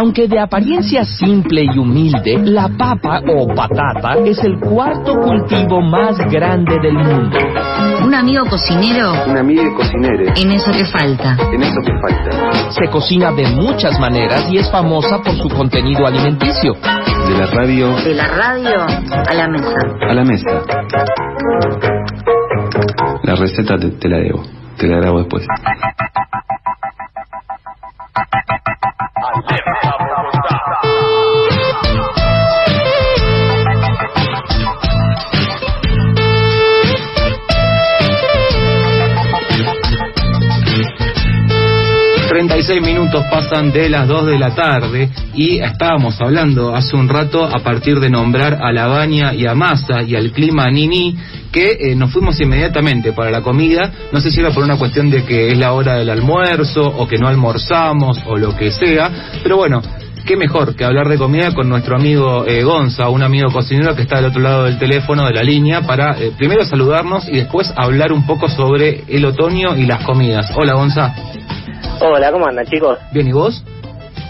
Aunque de apariencia simple y humilde, la papa o patata es el cuarto cultivo más grande del mundo. Un amigo cocinero. Un amigo cocinero. En eso que falta. En eso que falta. Se cocina de muchas maneras y es famosa por su contenido alimenticio. De la radio. De la radio a la mesa. A la mesa. La receta te, te la debo. Te la grabo después. 36 minutos pasan de las 2 de la tarde y estábamos hablando hace un rato a partir de nombrar a La Baña y a Massa y al clima Nini que eh, nos fuimos inmediatamente para la comida, no sé si era por una cuestión de que es la hora del almuerzo o que no almorzamos o lo que sea, pero bueno, qué mejor que hablar de comida con nuestro amigo eh, Gonza, un amigo cocinero que está del otro lado del teléfono, de la línea, para eh, primero saludarnos y después hablar un poco sobre el otoño y las comidas. Hola Gonza. Hola, ¿cómo andan chicos? Bien, ¿y vos?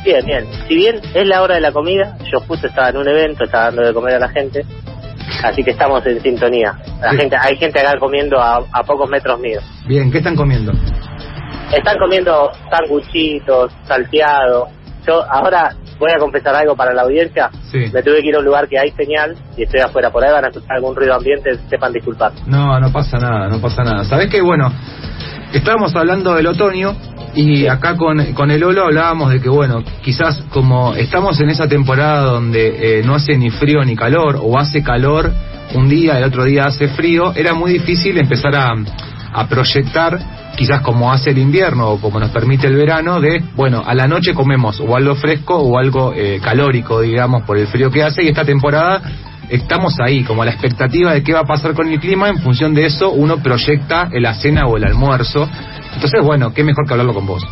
Bien, bien. Si bien es la hora de la comida, yo justo estaba en un evento, estaba dando de comer a la gente, así que estamos en sintonía. La gente, hay gente acá comiendo a, a pocos metros míos. Bien, ¿qué están comiendo? Están comiendo sanguchitos, salteado. Yo ahora voy a confesar algo para la audiencia. Sí. Me tuve que ir a un lugar que hay señal y estoy afuera. Por ahí van a escuchar algún ruido ambiente, sepan disculpar. No, no pasa nada, no pasa nada. ¿Sabés qué? Bueno, estábamos hablando del otoño y acá con, con el Olo hablábamos de que, bueno, quizás como estamos en esa temporada donde eh, no hace ni frío ni calor, o hace calor un día, el otro día hace frío, era muy difícil empezar a, a proyectar, quizás como hace el invierno o como nos permite el verano, de, bueno, a la noche comemos o algo fresco o algo eh, calórico, digamos, por el frío que hace, y esta temporada estamos ahí, como a la expectativa de qué va a pasar con el clima, en función de eso uno proyecta la cena o el almuerzo. Entonces, bueno, qué mejor que hablarlo con vos.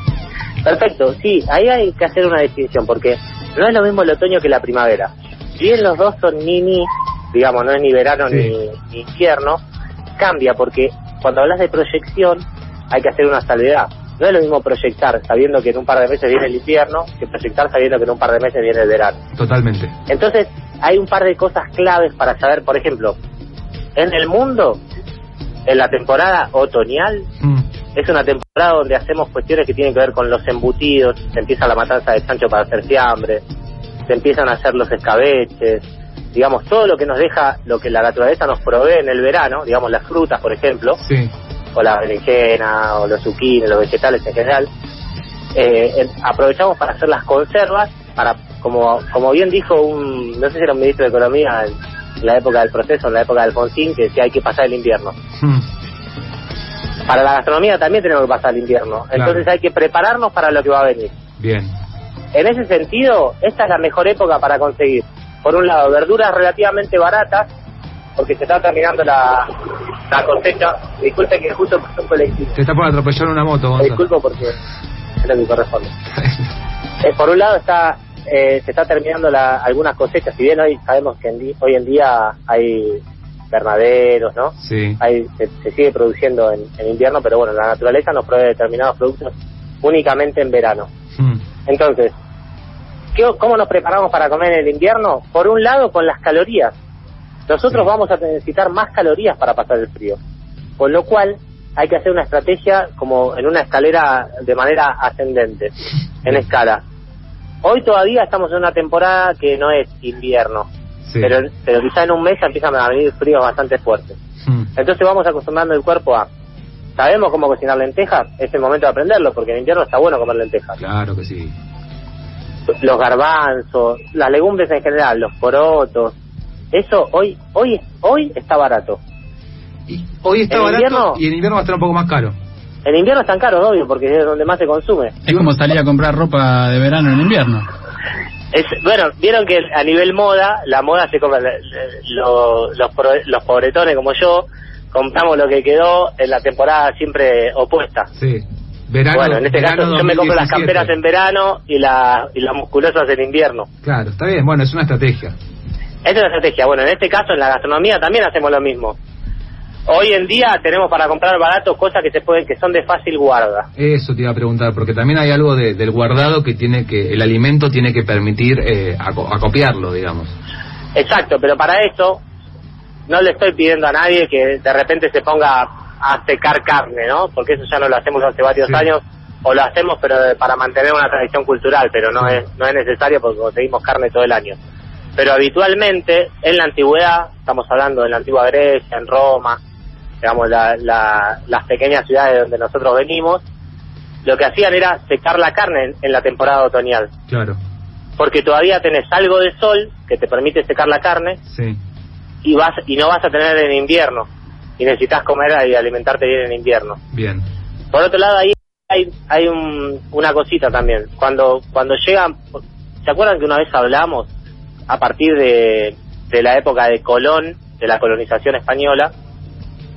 Perfecto, sí, ahí hay que hacer una distinción porque no es lo mismo el otoño que la primavera. Si bien los dos son ni ni, digamos, no es ni verano Sí. ni, ni invierno, cambia porque cuando hablas de proyección hay que hacer una salvedad. No es lo mismo proyectar sabiendo que en un par de meses viene el invierno que proyectar sabiendo que en un par de meses viene el verano. Totalmente. Entonces, hay un par de cosas claves para saber, por ejemplo, en el mundo, en la temporada otoñal, Mm, es una temporada donde hacemos cuestiones que tienen que ver con los embutidos, se empieza la matanza de chancho para hacer fiambre, se empiezan a hacer los escabeches, digamos, todo lo que nos deja, lo que la naturaleza nos provee en el verano, digamos, las frutas, por ejemplo, sí, o la berenjena, o los zucchinis, los vegetales en general, eh, aprovechamos para hacer las conservas, para, como, como bien dijo un, no sé si era un ministro de Economía en la época del proceso, en la época de Alfonsín, que decía hay que pasar el invierno. Mm, Para la gastronomía también tenemos que pasar el invierno, entonces hay que prepararnos para lo que va a venir. bien. En ese sentido, esta es la mejor época para conseguir, por un lado, verduras relativamente baratas, porque se está terminando la, la cosecha. Disculpe que justo pasó un colectivo. Te está por atropellar una moto, Me Gonza. disculpo porque es lo que corresponde. Eh, por un lado está eh, se está terminando la, algunas cosechas, si bien hoy sabemos que en hoy en día hay invernaderos, ¿no? sí, Hay, se, se sigue produciendo en, en invierno, pero bueno, la naturaleza nos provee determinados productos únicamente en verano. Mm, Entonces, ¿qué, ¿cómo nos preparamos para comer en el invierno? Por un lado, con las calorías. Nosotros Sí. vamos a necesitar más calorías para pasar el frío. Con lo cual, hay que hacer una estrategia como en una escalera de manera ascendente, en escala. Hoy todavía estamos en una temporada que no es invierno, sí. pero, pero quizá en un mes empiezan a venir fríos bastante fuertes. Mm, Entonces vamos acostumbrando el cuerpo a... ¿Sabemos cómo cocinar lentejas? Es el momento de aprenderlo, porque en invierno está bueno comer lentejas. claro que sí. los garbanzos, las legumbres en general, los porotos, eso hoy hoy hoy está barato. Y hoy está ¿En barato invierno? y en invierno va a estar un poco más caro. En invierno están caros, obvio, porque es donde más se consume. Es como salir a comprar ropa de verano en invierno. Es, bueno, vieron que a nivel moda, la moda se compra, lo- los, los pobretones como yo, compramos lo que quedó en la temporada siempre opuesta. Sí. Verano, bueno, en este caso yo me compro las 2017. camperas en verano y, la, y las musculosas en invierno. Claro, está bien, bueno, es una estrategia. Esta es la estrategia. Bueno, en este caso, en la gastronomía también hacemos lo mismo. Hoy en día tenemos para comprar barato cosas que se pueden, que son de fácil guarda. Eso te iba a preguntar, porque también hay algo de- del guardado que tiene que, el alimento tiene que permitir eh, aco- acopiarlo, digamos. Exacto, pero para eso no le estoy pidiendo a nadie que de repente se ponga a secar carne, ¿no? Porque eso ya no lo hacemos hace varios Sí. años, o lo hacemos pero para mantener una tradición cultural, pero no es no es necesario porque conseguimos carne todo el año. Pero habitualmente en la antigüedad, estamos hablando de la antigua Grecia, en Roma, digamos la, la- las pequeñas ciudades de donde nosotros venimos, lo que hacían era secar la carne en- en la temporada otoñal Claro, porque todavía tenés algo de sol que te permite secar la carne sí. y vas y no vas a tener en invierno y necesitas comer y alimentarte bien en invierno. Bien. Por otro lado ahí hay hay un- una cosita también. Cuando cuando llegan ¿se acuerdan que una vez hablamos a partir de, de la época de Colón, de la colonización española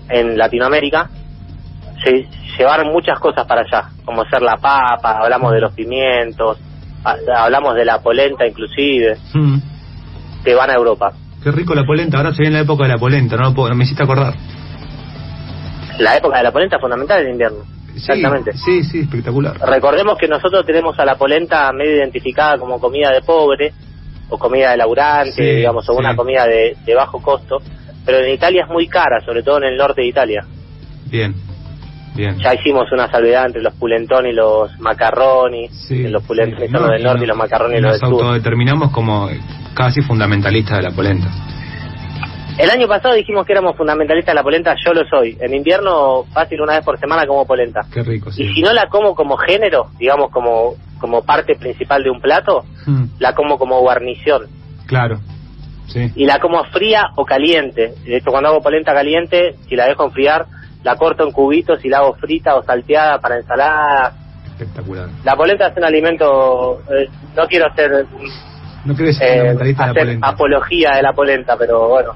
en Latinoamérica? Se llevaron muchas cosas para allá, como ser la papa, hablamos de los pimientos, ha- hablamos de la polenta inclusive, Mm. que van a Europa. Qué rico la polenta, ahora se viene la época de la polenta, no, puedo- no me hiciste acordar. La época de la polenta es fundamental en invierno. Exactamente. Sí, sí, espectacular. Recordemos que nosotros tenemos a la polenta medio identificada como comida de pobre o comida de laburante, Sí, digamos, o sí. una comida de, de bajo costo, pero en Italia es muy cara, sobre todo en el norte de Italia. Bien, bien. Ya hicimos una salvedad entre los pulentoni y los macarroni, Sí, los son No, los del norte no- y los macarroni y los nos del sur. autodeterminamos como casi fundamentalistas de la polenta. El año pasado dijimos que éramos fundamentalistas de la polenta, yo lo soy. En invierno, fácil una vez por semana como polenta. Qué rico, sí. Y si no la como como género, digamos como, como parte principal de un plato, Mm, la como como guarnición. claro, sí. Y la como fría o caliente. De hecho, cuando hago polenta caliente, si la dejo enfriar, la corto en cubitos y la hago frita o salteada para ensalada. Espectacular. La polenta es un alimento, eh, no quiero hacer, ¿No crees eh, fundamentalista de la hacer polenta? apología de la polenta, pero bueno,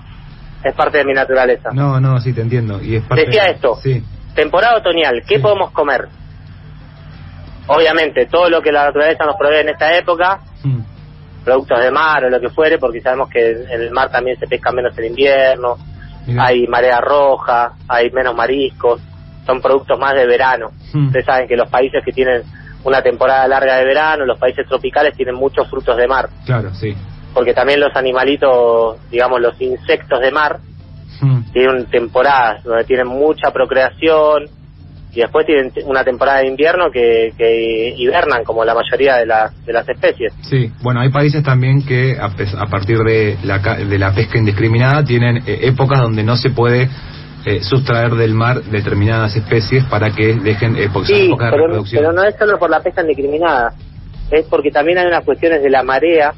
es parte de mi naturaleza. No, no, sí, te entiendo. Y es parte Decía esto. Sí, Temporada otoñal, ¿qué Sí. podemos comer? Obviamente, todo lo que la naturaleza nos provee en esta época, Mm, productos de mar o lo que fuere, porque sabemos que en el mar también se pesca menos en invierno, hay marea roja, hay menos mariscos, son productos más de verano. Mm, Ustedes saben que los países que tienen una temporada larga de verano, los países tropicales tienen muchos frutos de mar, Claro, sí. porque también los animalitos, digamos los insectos de mar, Mm, tienen temporadas donde tienen mucha procreación y después tienen una temporada de invierno que, que hibernan como la mayoría de, las de las especies. Sí, bueno, hay países también que a, partir de la, de la pesca indiscriminada tienen eh, épocas donde no se puede eh, sustraer del mar determinadas especies para que dejen, eh, porque son Sí, de pero, reproducción. pero no es solo por la pesca indiscriminada, es porque también hay unas cuestiones de la marea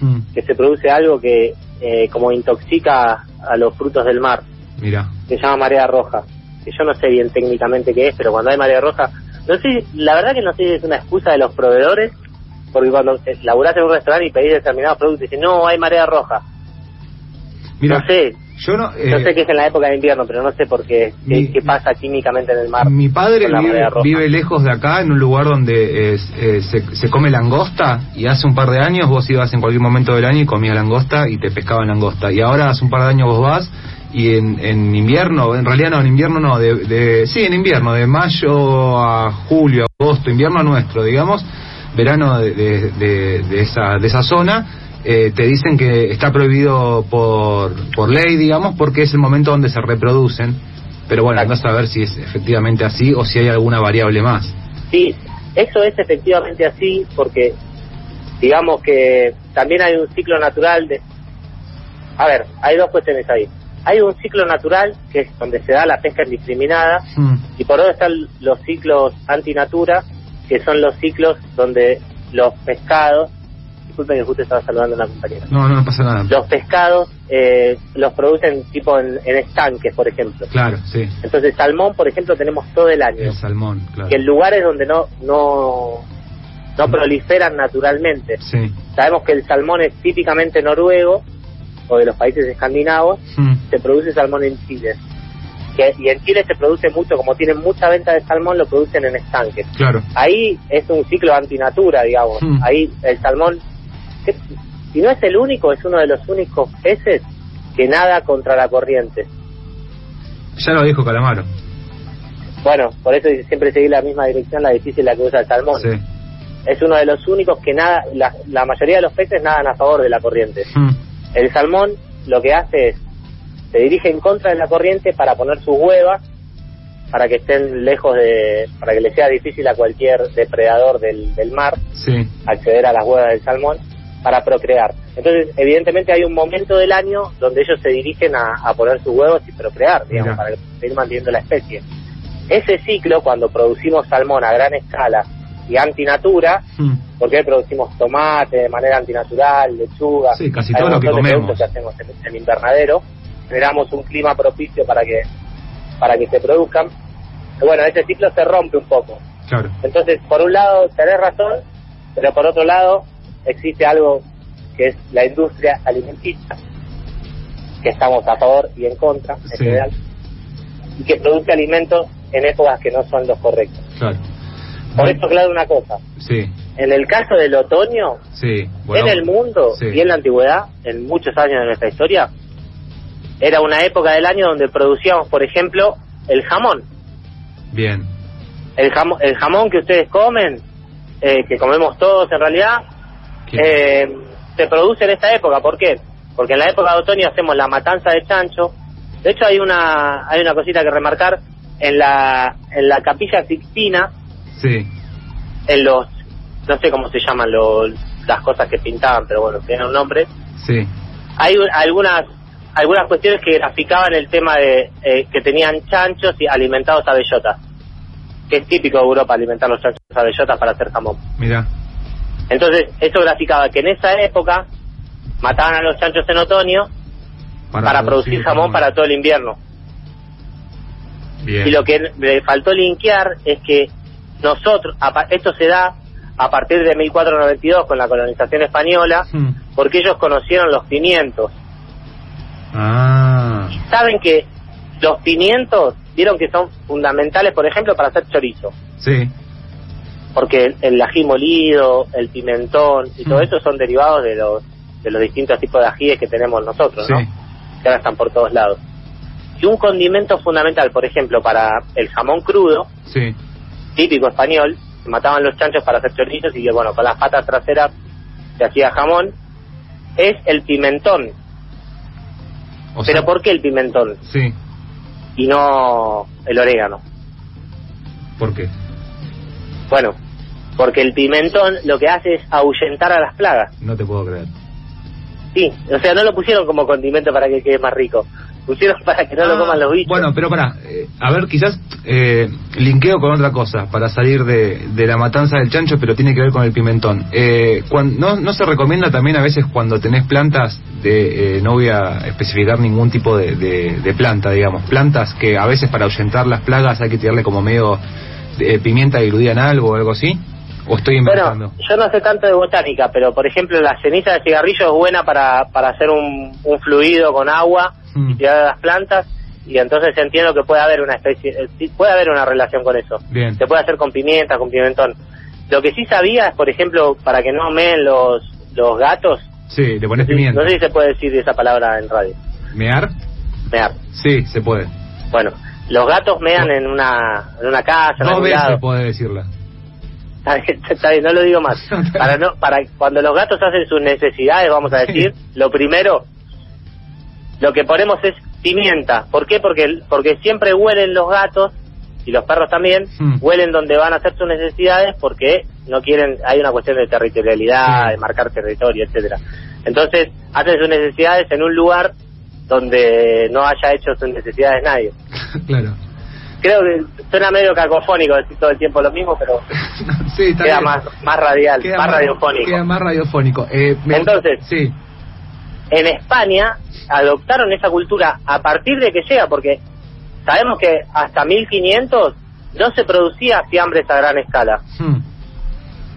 Mm, que se produce algo que eh, como intoxica a los frutos del mar, mira, se llama marea roja, que yo no sé bien técnicamente qué es, pero cuando hay marea roja, no sé, la verdad que no sé si es una excusa de los proveedores, porque cuando eh, laburás en un restaurante y pedís determinados productos, dicen, no, hay marea roja. mira, no sé, yo no... eh, no sé qué es en la época de invierno, pero no sé por qué, qué, Mi- qué pasa químicamente en el mar. Mi padre vive, lejos de acá, en un lugar donde eh, se, se come langosta, y hace un par de años vos ibas en cualquier momento del año y comías langosta y te pescaban langosta. Y ahora hace un par de años vos vas y en, en invierno, en realidad no, en invierno no, de, de- sí, en invierno, de mayo a julio, agosto, invierno nuestro, digamos, verano de, de, esa, de esa zona, eh, te dicen que está prohibido por, por ley, digamos, porque es el momento donde se reproducen. Pero bueno, anda a saber si es efectivamente así o si hay alguna variable más. Sí, eso es efectivamente así porque digamos que también hay un ciclo natural de... A ver, hay dos cuestiones ahí. Hay un ciclo natural que es donde se da la pesca indiscriminada Mm, y por otro están los ciclos antinatura que son los ciclos donde los pescados... Disculpen que justo estaba saludando a una compañera. No, no, no pasa nada. Los pescados eh, los producen tipo en, en estanques, por ejemplo. Claro, sí. Entonces salmón, por ejemplo, tenemos todo el año. El salmón, claro. que en lugares donde no no no proliferan naturalmente. Sí. Sabemos que el salmón es típicamente noruego o de los países escandinavos, Mm, se produce salmón en Chile. Que, y en Chile se produce mucho, como tienen mucha venta de salmón, lo producen en estanques. claro. Ahí es un ciclo antinatura, digamos. Hmm. Ahí el salmón, que, si no es el único, es uno de los únicos peces que nada contra la corriente. Ya lo dijo Calamaro. Bueno, por eso siempre seguir la misma dirección, la difícil la que usa el salmón. Sí. Es uno de los únicos que nada, la, la mayoría de los peces nadan a favor de la corriente. Mm, El salmón lo que hace es, se dirige en contra de la corriente para poner sus huevas, para que estén lejos de, para que le sea difícil a cualquier depredador del, del mar Sí. acceder a las huevas del salmón para procrear. Entonces, evidentemente hay un momento del año donde ellos se dirigen a, a poner sus huevos y procrear, digamos, Mira. para seguir manteniendo la especie. Ese ciclo, cuando producimos salmón a gran escala y antinatura, Mm, porque hoy producimos tomate de manera antinatural, lechuga, Sí, casi todo lo que comemos. productos que hacemos en, en invernadero, generamos un clima propicio para que para que se produzcan. Y bueno, ese ciclo se rompe un poco. claro. Entonces, por un lado, tenés razón, pero por otro lado, existe algo que es la industria alimenticia, que estamos a favor y en contra, en Sí. general, y que produce alimentos en épocas que no son los correctos. Claro. Por eso, claro, una cosa, Sí, en el caso del otoño, sí. bueno, en el mundo sí. y en la antigüedad, en muchos años de nuestra historia, era una época del año donde producíamos, por ejemplo, el jamón. Bien. El, jamo- el jamón que ustedes comen, eh, que comemos todos en realidad, eh, se produce en esta época. ¿Por qué? Porque en la época de otoño hacemos la matanza de chancho. De hecho, hay una hay una cosita que remarcar en la en la capilla Sixtina, Sí. en los no sé cómo se llaman los, las cosas que pintaban, pero bueno, tienen un nombre. Sí. Hay un- algunas algunas cuestiones que graficaban el tema de eh, que tenían chanchos y alimentados a bellotas, que es típico de Europa alimentar los chanchos a bellotas para hacer jamón. Mira. Entonces, eso graficaba que en esa época mataban a los chanchos en otoño para, producir jamón para todo el invierno. Bien. Y lo que le faltó linkear es que nosotros, esto se da a partir de 1492 con la colonización española, Mm. porque ellos conocieron los pimientos. Ah. Saben que los pimientos, vieron que son fundamentales, por ejemplo, para hacer chorizo. Sí. porque el, el ají molido, el pimentón y todo Mm. eso son derivados de los de los distintos tipos de ajíes que tenemos nosotros, Sí. ¿no? Que ahora están por todos lados. Y un condimento fundamental, por ejemplo, para el jamón crudo, Sí. Típico español, se mataban los chanchos para hacer chorizos y bueno, con las patas traseras se hacía jamón, es el pimentón. O Pero sea, ¿por qué el pimentón Sí. y no el orégano? ¿Por qué? Bueno, porque el pimentón lo que hace es ahuyentar a las plagas. No te puedo creer. Sí, o sea, no lo pusieron como condimento para que quede más rico. Pusieron para que no lo Ah, coman los bichos. Bueno, pero pará, eh, a ver, quizás eh, linkeo con otra cosa para salir de, de la matanza del chancho, pero tiene que ver con el pimentón. Eh, cuan- no, ¿No se recomienda también a veces cuando tenés plantas de, eh, no voy a especificar ningún tipo de, de- de planta, digamos, plantas que a veces para ahuyentar las plagas hay que tirarle como medio de pimienta diluida en algo o algo así? ¿O estoy inventando? Bueno, yo no sé tanto de botánica, pero por ejemplo la ceniza de cigarrillo es buena para, para hacer un, un fluido con agua Mm. y tirar a las plantas y entonces entiendo que puede haber una especie, eh, puede haber una relación con eso. Bien. Se puede hacer con pimienta, con pimentón. Lo que sí sabía es, por ejemplo, para que no meen los, los gatos, Sí, le pones pimienta. no sé si se puede decir esa palabra en radio, ¿Mear? mear. Sí, se puede. Bueno, los gatos mean en una, en una casa, en Dos algún veces lado. puede decirla. Está bien, está bien, no lo digo más. Para no, para cuando los gatos hacen sus necesidades, vamos a decir, lo primero, lo que ponemos es pimienta. ¿Por qué? Porque porque siempre huelen los gatos y los perros también Hmm. huelen donde van a hacer sus necesidades porque no quieren, hay una cuestión de territorialidad, Sí. de marcar territorio, etcétera. Entonces hacen sus necesidades en un lugar donde no haya hecho sus necesidades nadie. claro. Creo que suena medio cacofónico decir todo el tiempo lo mismo, pero sí, está queda bien. más, más radial, Queda más radiofónico. Queda más radiofónico. Eh, me Entonces- sí, En España adoptaron esa cultura a partir de que llega, porque sabemos que hasta 1500 no se producía fiambres a gran escala, hmm,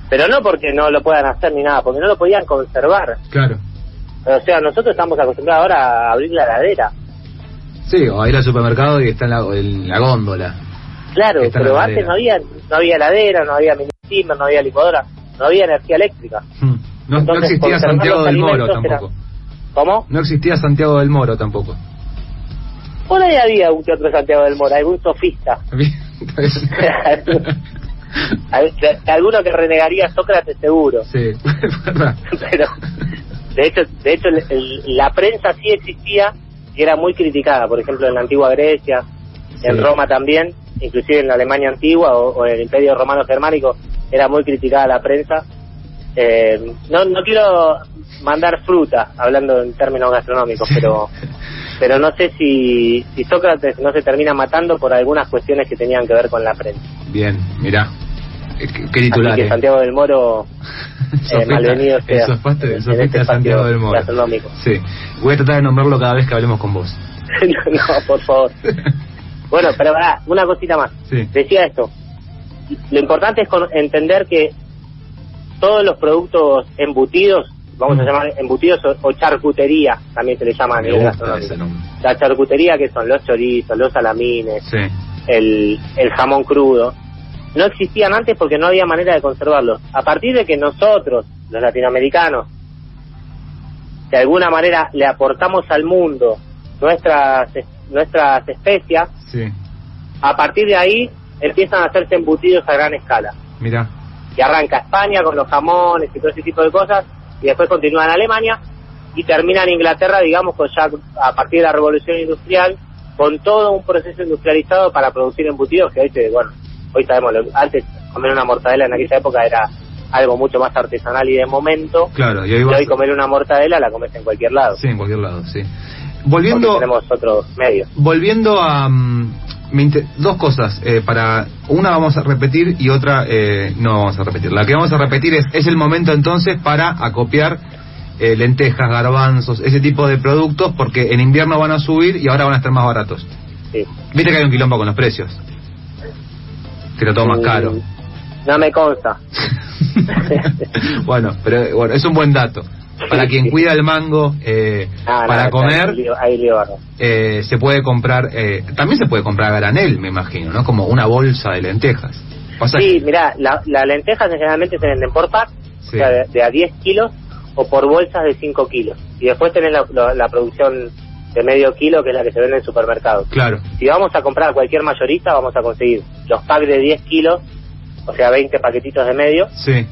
pero no porque no lo puedan hacer ni nada, porque no lo podían conservar. claro. O sea, nosotros estamos acostumbrados ahora a abrir la heladera. Sí, o a ir al supermercado y está en la, en la góndola. Claro, pero la antes no había no había heladera, no había mini no había licuadora, no había energía eléctrica. Hmm. No, existía Santiago del Moro era- tampoco. ¿Cómo? No existía Santiago del Moro tampoco. Por ahí había un que otro Santiago del Moro, algún sofista. Alguno que renegaría a Sócrates seguro. Sí. Pero, de hecho, de hecho el- el- la prensa sí existía y era muy criticada, por ejemplo, en la antigua Grecia, en. Roma también, inclusive en la Alemania antigua o, o en el Imperio Romano Germánico, era muy criticada la prensa. Eh, no, no quiero mandar fruta, hablando en términos gastronómicos, pero pero no sé si, si Sócrates no se termina matando por algunas cuestiones que tenían que ver con la prensa. Bien, mirá. Eh, ¿Qué, Así titular? que Santiago del Moro eh, malvenido sea este de Santiago del Moro. gastronómico. Sí. Voy a tratar de nombrarlo cada vez que hablemos con vos. no, por favor. Bueno, pero pará, una cosita más. Sí. Decía esto. Lo importante es con- entender que todos los productos embutidos, vamos a Mm. llamar embutidos o, o charcutería, también se le llama a nivel gastronómico. La charcutería que son los chorizos, los salamines, Sí. el, el jamón crudo, no existían antes porque no había manera de conservarlos. A partir de que nosotros, los latinoamericanos, de alguna manera le aportamos al mundo nuestras nuestras especias, Sí. a partir de ahí empiezan a hacerse embutidos a gran escala. Mirá. Y arranca España con los jamones y todo ese tipo de cosas, y después continúa en Alemania, y termina en Inglaterra, digamos, con ya a partir de la revolución industrial, con todo un proceso industrializado para producir embutidos, que hoy, se- bueno, hoy sabemos, lo- antes comer una mortadela en aquella época era algo mucho más artesanal y de momento, Claro, y hoy y vas... hoy comer una mortadela la comes en cualquier lado, Sí, en cualquier lado, sí. porque Volviendo... tenemos otros medios. Volviendo a inter- dos cosas eh, para una vamos a repetir y otra eh, no vamos a repetir. La que vamos a repetir es es el momento entonces para acopiar eh, lentejas, garbanzos, ese tipo de productos porque en invierno van a subir y ahora van a estar más baratos. Sí. Viste que hay un quilombo con los precios. Que todo más Mm, caro. No me consta. bueno, pero eh, bueno, es un buen dato. Para quien cuida el mango, eh, Ah, para comer, lío bárbaro. eh, se puede comprar, eh, también se puede comprar granel, me imagino, ¿no? Como una bolsa de lentejas. Sí, que- mira, la- las lentejas generalmente se venden por pack, Sí. o sea, de, de a 10 kilos o por bolsas de 5 kilos. Y después tenés la, la- la producción de medio kilo, que es la que se vende en supermercados. Claro, Si vamos a comprar a cualquier mayorista, vamos a conseguir los packs de 10 kilos, o sea, 20 paquetitos de medio, sí.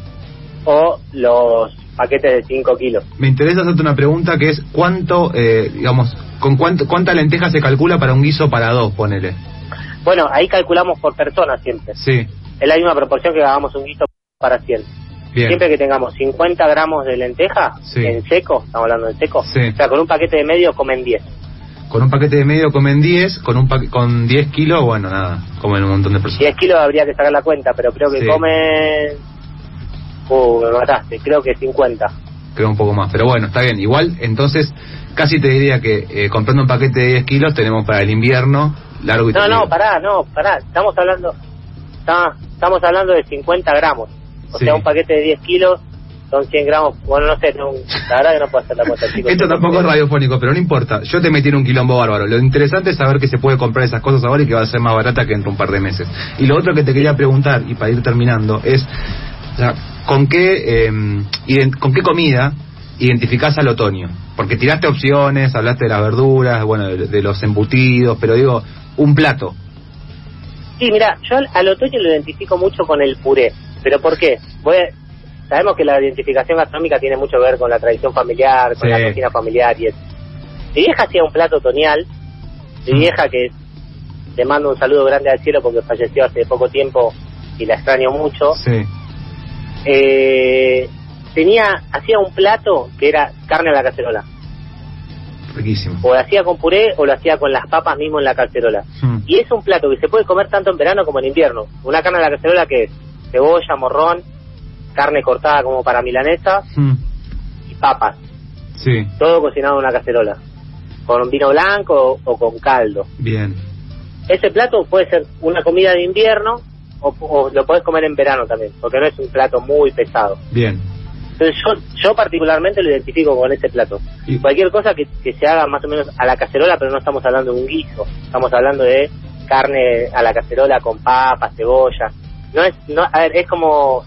o los paquetes de 5 kilos. Me interesa hacerte una pregunta que es cuánto, eh, digamos, con cuánto, cuánta lenteja se calcula para un guiso para dos, ponele. Bueno, ahí calculamos por persona siempre. Sí, Es la misma proporción que hagamos un guiso para 100. Bien. Siempre que tengamos 50 gramos de lenteja Sí. en seco, estamos hablando en seco, Sí. o sea, con un paquete de medio comen 10. Con un paquete de medio comen 10, con un pa- con 10 kilos, bueno, nada, comen un montón de personas. 10 kilos habría que sacar la cuenta, pero creo que Sí. comen... Uh, me mataste, creo que 50. Creo un poco más, pero bueno, está bien. Igual, entonces, casi te diría que eh, comprando un paquete de 10 kilos tenemos para el invierno largo y No, tendido. no, pará, no, pará, estamos hablando... está- estamos hablando de 50 gramos. O Sí. sea, un paquete de 10 kilos son 100 gramos. Bueno, no sé, no, la verdad que no puedo hacer la cuenta, chicos. Esto tampoco es radiofónico, pero no importa. Yo te metí en un quilombo bárbaro. Lo interesante es saber que se puede comprar esas cosas ahora y que va a ser más barata que dentro de un par de meses. Y lo otro que te quería preguntar, y para ir terminando, es o sea, ¿con qué eh, con qué comida identificás al otoño? Porque tiraste opciones, hablaste de las verduras, bueno, de, de los embutidos, pero digo, un plato. Sí, mira, yo al, al otoño lo identifico mucho con el puré. ¿Pero por qué? Voy a- sabemos que la identificación gastronómica tiene mucho que ver con la tradición familiar, con Sí. la cocina familiar y eso. Mi vieja hacía un plato otoñal, mi Mm. vieja que le mando un saludo grande al cielo porque falleció hace poco tiempo y la extraño mucho, Sí. eh, tenía, hacía un plato que era carne a la cacerola. Riquísimo. O lo hacía con puré o lo hacía con las papas mismo en la cacerola. Mm. Y es un plato que se puede comer tanto en verano como en invierno. Una carne a la cacerola que es cebolla, morrón, carne cortada como para milanesa Mm. y papas. Sí, Todo cocinado en una cacerola. Con vino blanco o, o con caldo. bien. Ese plato puede ser una comida de invierno o, o lo podés comer en verano también, porque no es un plato muy pesado. Bien. Entonces yo, yo particularmente lo identifico con ese plato. Y- Cualquier cosa que, que se haga más o menos a la cacerola, pero no estamos hablando de un guiso, estamos hablando de carne a la cacerola con papas, cebolla. No es, no, a ver, es como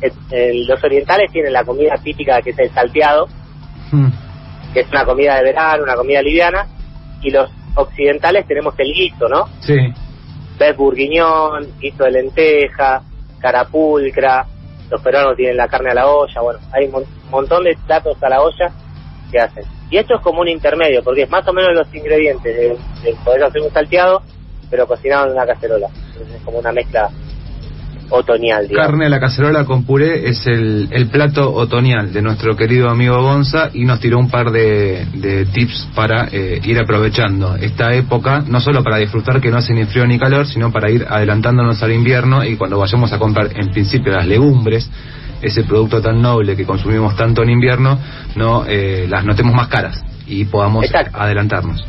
eh, los orientales tienen la comida típica que es el salteado, Mm. que es una comida de verano, una comida liviana, y los occidentales tenemos el guiso, ¿no? Sí. Ves burguiñón, guiso de lenteja, carapulcra, los peruanos tienen la carne a la olla, bueno, hay un mon- montón de platos a la olla que hacen. Y esto es como un intermedio, porque es más o menos los ingredientes de, de poder hacer un salteado, pero cocinado en una cacerola. Entonces es como una mezcla otoñal, digamos. Carne a la cacerola con puré es el, el plato otoñal de nuestro querido amigo Gonza y nos tiró un par de, de tips para eh, ir aprovechando esta época, no solo para disfrutar que no hace ni frío ni calor, sino para ir adelantándonos al invierno y cuando vayamos a comprar en principio las legumbres, ese producto tan noble que consumimos tanto en invierno, no eh, las notemos más caras y podamos Exacto. adelantarnos.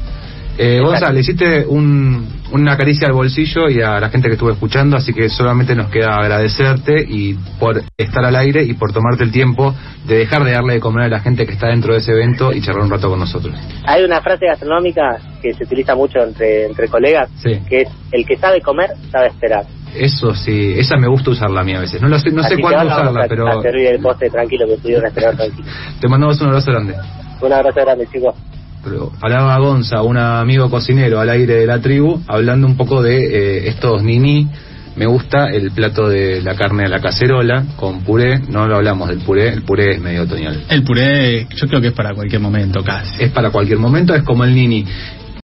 Eh, Exacto. Gonza, le hiciste un, una caricia al bolsillo y a la gente que estuvo escuchando, así que solamente nos queda agradecerte y por estar al aire y por tomarte el tiempo de dejar de darle de comer a la gente que está dentro de ese evento y charlar un rato con nosotros. Hay una frase gastronómica que se utiliza mucho entre, entre colegas, Sí. que es el que sabe comer, sabe esperar. Eso sí, esa me gusta usarla a mí a veces. No, lo sé, no sé Así cuándo usarla, a, pero a servir el postre tranquilo que pudieron esperar tranquilo. te mandamos un abrazo grande. Un abrazo grande, chicos. Pero hablaba Gonza, un amigo cocinero al aire de la tribu, hablando un poco de eh, estos nini. Me gusta el plato de la carne a la cacerola con puré. No lo hablamos del puré, el puré es medio otoñal. El puré, yo creo que es para cualquier momento casi. Es para cualquier momento, es como el nini.